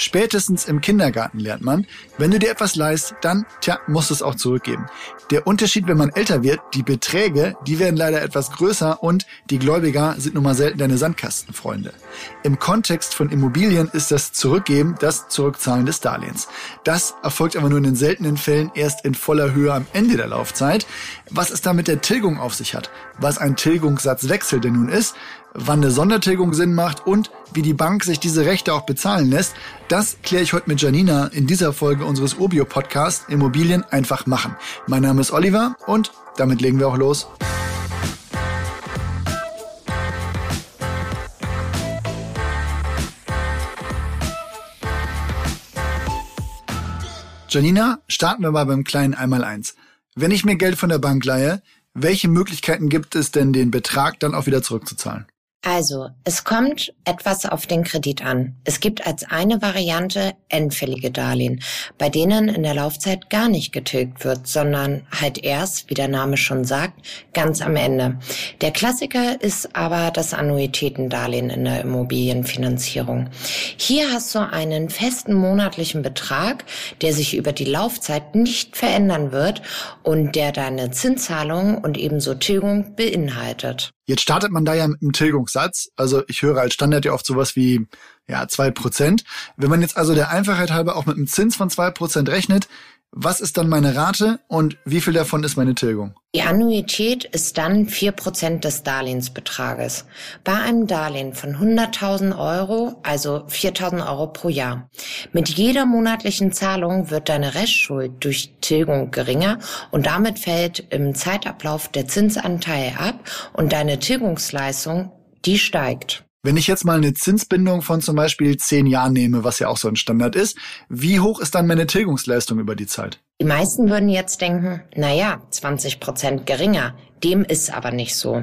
Spätestens im Kindergarten lernt man, wenn du dir etwas leist, dann, tja, musst du es auch zurückgeben. Der Unterschied, wenn man älter wird, die Beträge, die werden leider etwas größer und die Gläubiger sind nun mal selten deine Sandkastenfreunde. Im Kontext von Immobilien ist das Zurückgeben das Zurückzahlen des Darlehens. Das erfolgt aber nur in den seltenen Fällen erst in voller Höhe am Ende der Laufzeit. Was es da mit der Tilgung auf sich hat, was ein Tilgungssatzwechsel denn nun ist, wann eine Sondertilgung Sinn macht und wie die Bank sich diese Rechte auch bezahlen lässt, das kläre ich heute mit Janina in dieser Folge unseres Urbio Podcast Immobilien einfach machen. Mein Name ist Oliver und damit legen wir auch los. Janina, starten wir mal beim kleinen Einmaleins. Wenn ich mir Geld von der Bank leihe, welche Möglichkeiten gibt es denn, den Betrag dann auch wieder zurückzuzahlen? Also, es kommt etwas auf den Kredit an. Es gibt als eine Variante endfällige Darlehen, bei denen in der Laufzeit gar nicht getilgt wird, sondern halt erst, wie der Name schon sagt, ganz am Ende. Der Klassiker ist aber das Annuitätendarlehen in der Immobilienfinanzierung. Hier hast du einen festen monatlichen Betrag, der sich über die Laufzeit nicht verändern wird und der deine Zinszahlung und ebenso Tilgung beinhaltet. Jetzt startet man da ja mit einem Tilgungssatz. Also ich höre als Standard ja oft sowas wie ja, zwei Prozent. Wenn man jetzt also der Einfachheit halber auch mit einem Zins von zwei Prozent rechnet, was ist dann meine Rate und wie viel davon ist meine Tilgung? Die Annuität ist dann vier Prozent des Darlehensbetrages. Bei einem Darlehen von 100.000 Euro, also 4.000 Euro pro Jahr. Mit jeder monatlichen Zahlung wird deine Restschuld durch Tilgung geringer und damit fällt im Zeitablauf der Zinsanteil ab und deine Tilgungsleistung, die steigt. Wenn ich jetzt mal eine Zinsbindung von zum Beispiel zehn Jahren nehme, was ja auch so ein Standard ist, wie hoch ist dann meine Tilgungsleistung über die Zeit? Die meisten würden jetzt denken, na ja, 20 Prozent geringer. Dem ist aber nicht so.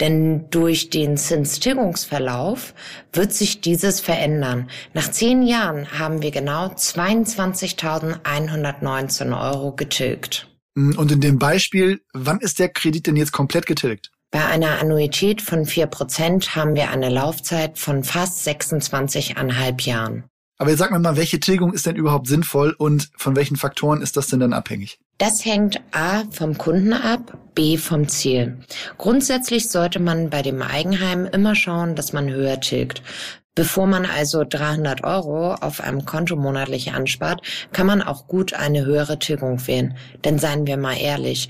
Denn durch den Zinstilgungsverlauf wird sich dieses verändern. Nach zehn Jahren haben wir genau 22.119 Euro getilgt. Und in dem Beispiel, wann ist der Kredit denn jetzt komplett getilgt? Bei einer Annuität von vier Prozent haben wir eine Laufzeit von fast 26,5 Jahren. Aber jetzt sag mir mal, welche Tilgung ist denn überhaupt sinnvoll und von welchen Faktoren ist das denn dann abhängig? Das hängt A vom Kunden ab, B vom Ziel. Grundsätzlich sollte man bei dem Eigenheim immer schauen, dass man höher tilgt. Bevor man also 300 Euro auf einem Konto monatlich anspart, kann man auch gut eine höhere Tilgung wählen. Denn seien wir mal ehrlich,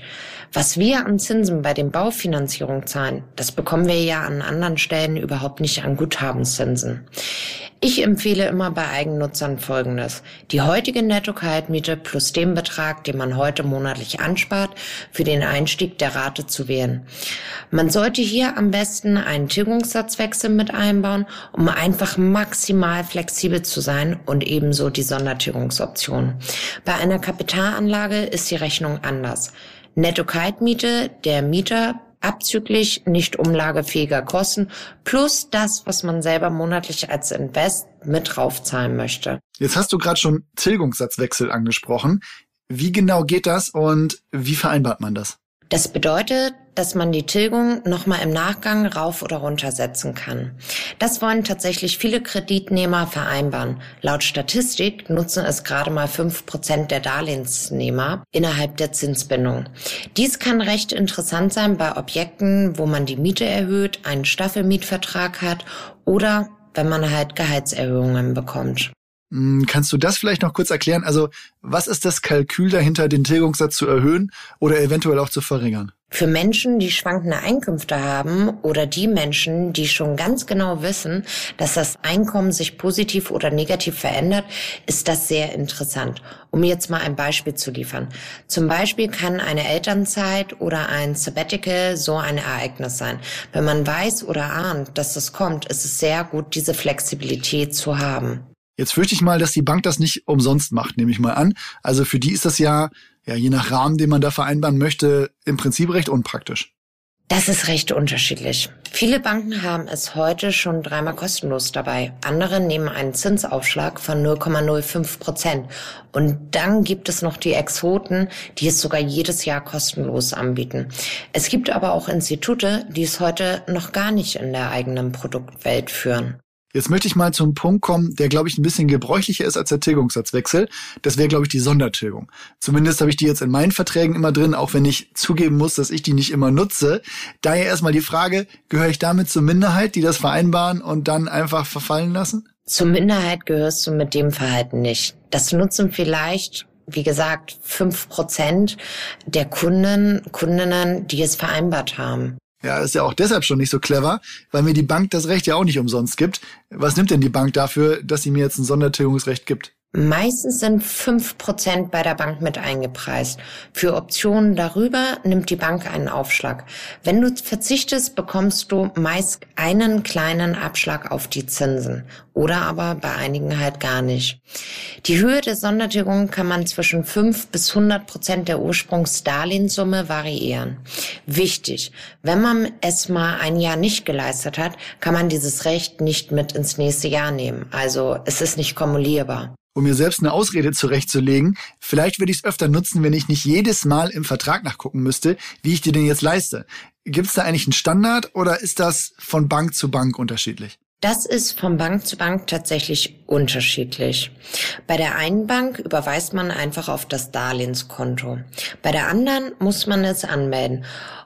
was wir an Zinsen bei den Baufinanzierungen zahlen, das bekommen wir ja an anderen Stellen überhaupt nicht an Guthabenszinsen. Ich empfehle immer bei Eigennutzern Folgendes. Die heutige Netto-Kaltmiete plus den Betrag, den man heute monatlich anspart, für den Einstieg der Rate zu wählen. Man sollte hier am besten einen Tilgungssatzwechsel mit einbauen, um einfach maximal flexibel zu sein und ebenso die Sondertilgungsoption. Bei einer Kapitalanlage ist die Rechnung anders. Netto-Kaltmiete, der Mieter abzüglich nicht umlagefähiger Kosten plus das, was man selber monatlich als Invest mit draufzahlen möchte. Jetzt hast du gerade schon Tilgungssatzwechsel angesprochen. Wie genau geht das und wie vereinbart man das? Das bedeutet, dass man die Tilgung nochmal im Nachgang rauf oder runter setzen kann. Das wollen tatsächlich viele Kreditnehmer vereinbaren. Laut Statistik nutzen es gerade mal fünf Prozent der Darlehensnehmer innerhalb der Zinsbindung. Dies kann recht interessant sein bei Objekten, wo man die Miete erhöht, einen Staffelmietvertrag hat oder wenn man halt Gehaltserhöhungen bekommt. Hm, kannst du das vielleicht noch kurz erklären? Also, was ist das Kalkül dahinter, den Tilgungssatz zu erhöhen oder eventuell auch zu verringern? Für Menschen, die schwankende Einkünfte haben oder die Menschen, die schon ganz genau wissen, dass das Einkommen sich positiv oder negativ verändert, ist das sehr interessant. Um jetzt mal ein Beispiel zu liefern. Zum Beispiel kann eine Elternzeit oder ein Sabbatical so ein Ereignis sein. Wenn man weiß oder ahnt, dass das kommt, ist es sehr gut, diese Flexibilität zu haben. Jetzt fürchte ich mal, dass die Bank das nicht umsonst macht, nehme ich mal an. Also für die ist das ja, ja, je nach Rahmen, den man da vereinbaren möchte, im Prinzip recht unpraktisch. Das ist recht unterschiedlich. Viele Banken haben es heute schon dreimal kostenlos dabei. Andere nehmen einen Zinsaufschlag von 0,05 Prozent. Und dann gibt es noch die Exoten, die es sogar jedes Jahr kostenlos anbieten. Es gibt aber auch Institute, die es heute noch gar nicht in der eigenen Produktwelt führen. Jetzt möchte ich mal zum Punkt kommen, der, glaube ich, ein bisschen gebräuchlicher ist als der Tilgungssatzwechsel. Das wäre, glaube ich, die Sondertilgung. Zumindest habe ich die jetzt in meinen Verträgen immer drin, auch wenn ich zugeben muss, dass ich die nicht immer nutze. Daher erstmal die Frage, gehöre ich damit zur Minderheit, die das vereinbaren und dann einfach verfallen lassen? Zur Minderheit gehörst du mit dem Verhalten nicht. Das nutzen vielleicht wie gesagt, fünf Prozent der Kunden, Kundinnen, die es vereinbart haben. Ja, ist ja auch deshalb schon nicht so clever, weil mir die Bank das Recht ja auch nicht umsonst gibt. Was nimmt denn die Bank dafür, dass sie mir jetzt ein Sondertilgungsrecht gibt? Meistens sind fünf Prozent bei der Bank mit eingepreist. Für Optionen darüber nimmt die Bank einen Aufschlag. Wenn du verzichtest, bekommst du meist einen kleinen Abschlag auf die Zinsen oder aber bei einigen halt gar nicht. Die Höhe der Sondertilgung kann man zwischen fünf bis hundert Prozent der Ursprungsdarlehenssumme variieren. Wichtig, wenn man es mal ein Jahr nicht geleistet hat, kann man dieses Recht nicht mit ins nächste Jahr nehmen. Also es ist nicht kumulierbar um mir selbst eine Ausrede zurechtzulegen. Vielleicht würde ich es öfter nutzen, wenn ich nicht jedes Mal im Vertrag nachgucken müsste, wie ich dir den jetzt leiste. Gibt es da eigentlich einen Standard oder ist das von Bank zu Bank unterschiedlich? Das ist von Bank zu Bank tatsächlich unterschiedlich. Bei der einen Bank überweist man einfach auf das Darlehenskonto. Bei der anderen muss man es anmelden.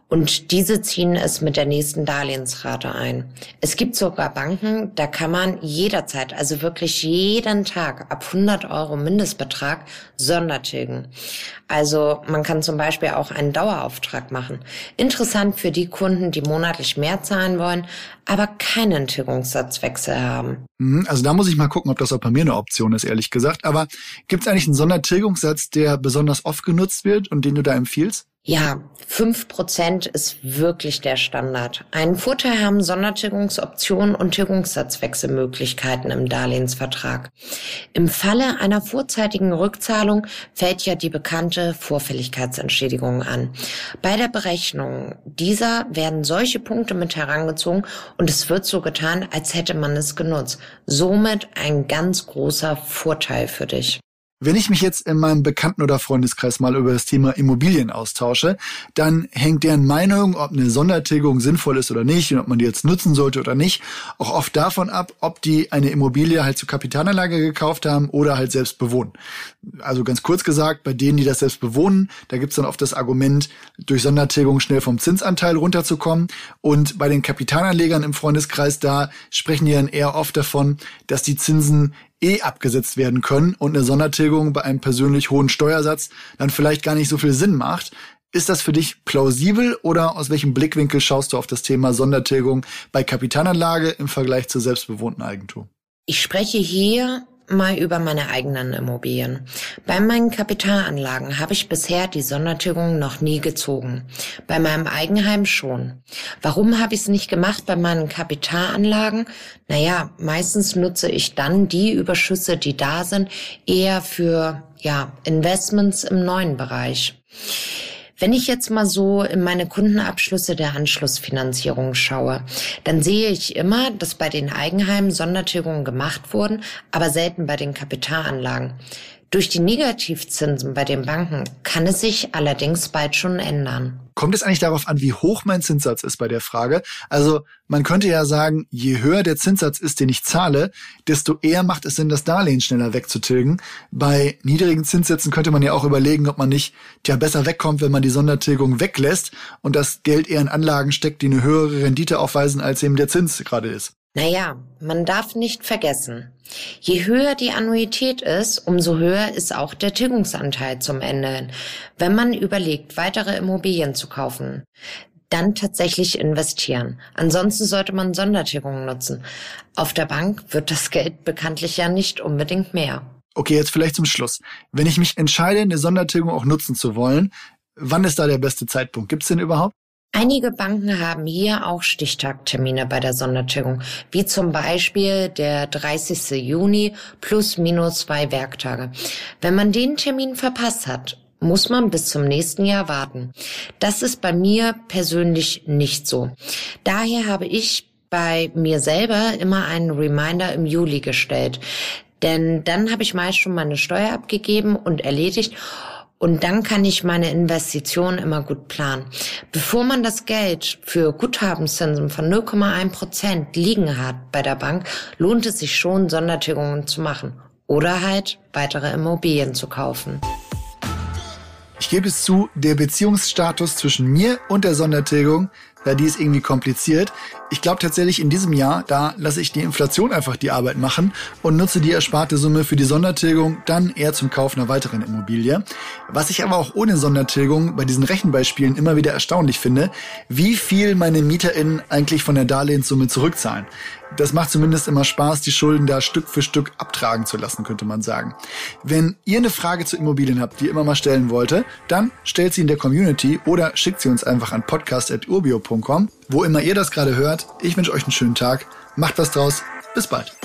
Und diese ziehen es mit der nächsten Darlehensrate ein. Es gibt sogar Banken, da kann man jederzeit, also wirklich jeden Tag ab 100 Euro Mindestbetrag Sondertilgen. Also man kann zum Beispiel auch einen Dauerauftrag machen. Interessant für die Kunden, die monatlich mehr zahlen wollen, aber keinen Tilgungssatzwechsel haben. Mhm, also da muss ich mal gucken, ob das auch bei mir eine Option ist, ehrlich gesagt. Aber gibt es eigentlich einen Sondertilgungssatz, der besonders oft genutzt wird und den du da empfiehlst? Ja, fünf Prozent ist wirklich der Standard. Einen Vorteil haben Sondertilgungsoptionen und Tilgungssatzwechselmöglichkeiten im Darlehensvertrag. Im Falle einer vorzeitigen Rückzahlung fällt ja die bekannte Vorfälligkeitsentschädigung an. Bei der Berechnung dieser werden solche Punkte mit herangezogen und es wird so getan, als hätte man es genutzt. Somit ein ganz großer Vorteil für dich. Wenn ich mich jetzt in meinem Bekannten- oder Freundeskreis mal über das Thema Immobilien austausche, dann hängt deren Meinung, ob eine Sondertilgung sinnvoll ist oder nicht und ob man die jetzt nutzen sollte oder nicht, auch oft davon ab, ob die eine Immobilie halt zur Kapitalanlage gekauft haben oder halt selbst bewohnen. Also ganz kurz gesagt, bei denen, die das selbst bewohnen, da gibt's dann oft das Argument, durch Sondertilgung schnell vom Zinsanteil runterzukommen. Und bei den Kapitalanlegern im Freundeskreis, da sprechen die dann eher oft davon, dass die Zinsen eh abgesetzt werden können und eine Sondertilgung bei einem persönlich hohen Steuersatz dann vielleicht gar nicht so viel Sinn macht. Ist das für dich plausibel oder aus welchem Blickwinkel schaust du auf das Thema Sondertilgung bei Kapitalanlage im Vergleich zu selbstbewohnten Eigentum? Ich spreche hier mal über meine eigenen Immobilien. Bei meinen Kapitalanlagen habe ich bisher die Sondertilgung noch nie gezogen. Bei meinem Eigenheim schon. Warum habe ich es nicht gemacht bei meinen Kapitalanlagen? Naja, meistens nutze ich dann die Überschüsse, die da sind, eher für ja, Investments im neuen Bereich. Wenn ich jetzt mal so in meine Kundenabschlüsse der Anschlussfinanzierung schaue, dann sehe ich immer, dass bei den Eigenheimen Sondertilgungen gemacht wurden, aber selten bei den Kapitalanlagen. Durch die Negativzinsen bei den Banken kann es sich allerdings bald schon ändern. Kommt es eigentlich darauf an, wie hoch mein Zinssatz ist bei der Frage? Also man könnte ja sagen, je höher der Zinssatz ist, den ich zahle, desto eher macht es Sinn, das Darlehen schneller wegzutilgen. Bei niedrigen Zinssätzen könnte man ja auch überlegen, ob man nicht tja, besser wegkommt, wenn man die Sondertilgung weglässt und das Geld eher in Anlagen steckt, die eine höhere Rendite aufweisen, als eben der Zins gerade ist. Naja, man darf nicht vergessen, je höher die Annuität ist, umso höher ist auch der Tilgungsanteil zum Ende. Wenn man überlegt, weitere Immobilien zu kaufen, dann tatsächlich investieren. Ansonsten sollte man Sondertilgungen nutzen. Auf der Bank wird das Geld bekanntlich ja nicht unbedingt mehr. Okay, jetzt vielleicht zum Schluss. Wenn ich mich entscheide, eine Sondertilgung auch nutzen zu wollen, wann ist da der beste Zeitpunkt? Gibt es den überhaupt? Einige Banken haben hier auch Stichtagtermine bei der Sondertilgung, wie zum Beispiel der 30. Juni plus minus zwei Werktage. Wenn man den Termin verpasst hat, muss man bis zum nächsten Jahr warten. Das ist bei mir persönlich nicht so. Daher habe ich bei mir selber immer einen Reminder im Juli gestellt. Denn dann habe ich meist schon meine Steuer abgegeben und erledigt Und dann kann ich meine Investitionen immer gut planen. Bevor man das Geld für Guthabenszinsen von 0,1 Prozent liegen hat bei der Bank, lohnt es sich schon, Sondertilgungen zu machen. Oder halt weitere Immobilien zu kaufen. Ich gebe es zu, der Beziehungsstatus zwischen mir und der Sondertilgung ja, die ist irgendwie kompliziert. Ich glaube tatsächlich in diesem Jahr, da lasse ich die Inflation einfach die Arbeit machen und nutze die ersparte Summe für die Sondertilgung dann eher zum Kauf einer weiteren Immobilie. Was ich aber auch ohne Sondertilgung bei diesen Rechenbeispielen immer wieder erstaunlich finde, wie viel meine MieterInnen eigentlich von der Darlehenssumme zurückzahlen. Das macht zumindest immer Spaß, die Schulden da Stück für Stück abtragen zu lassen, könnte man sagen. Wenn ihr eine Frage zu Immobilien habt, die ihr immer mal stellen wollte, dann stellt sie in der Community oder schickt sie uns einfach an podcast.urbio.com. Wo immer ihr das gerade hört, ich wünsche euch einen schönen Tag. Macht was draus. Bis bald.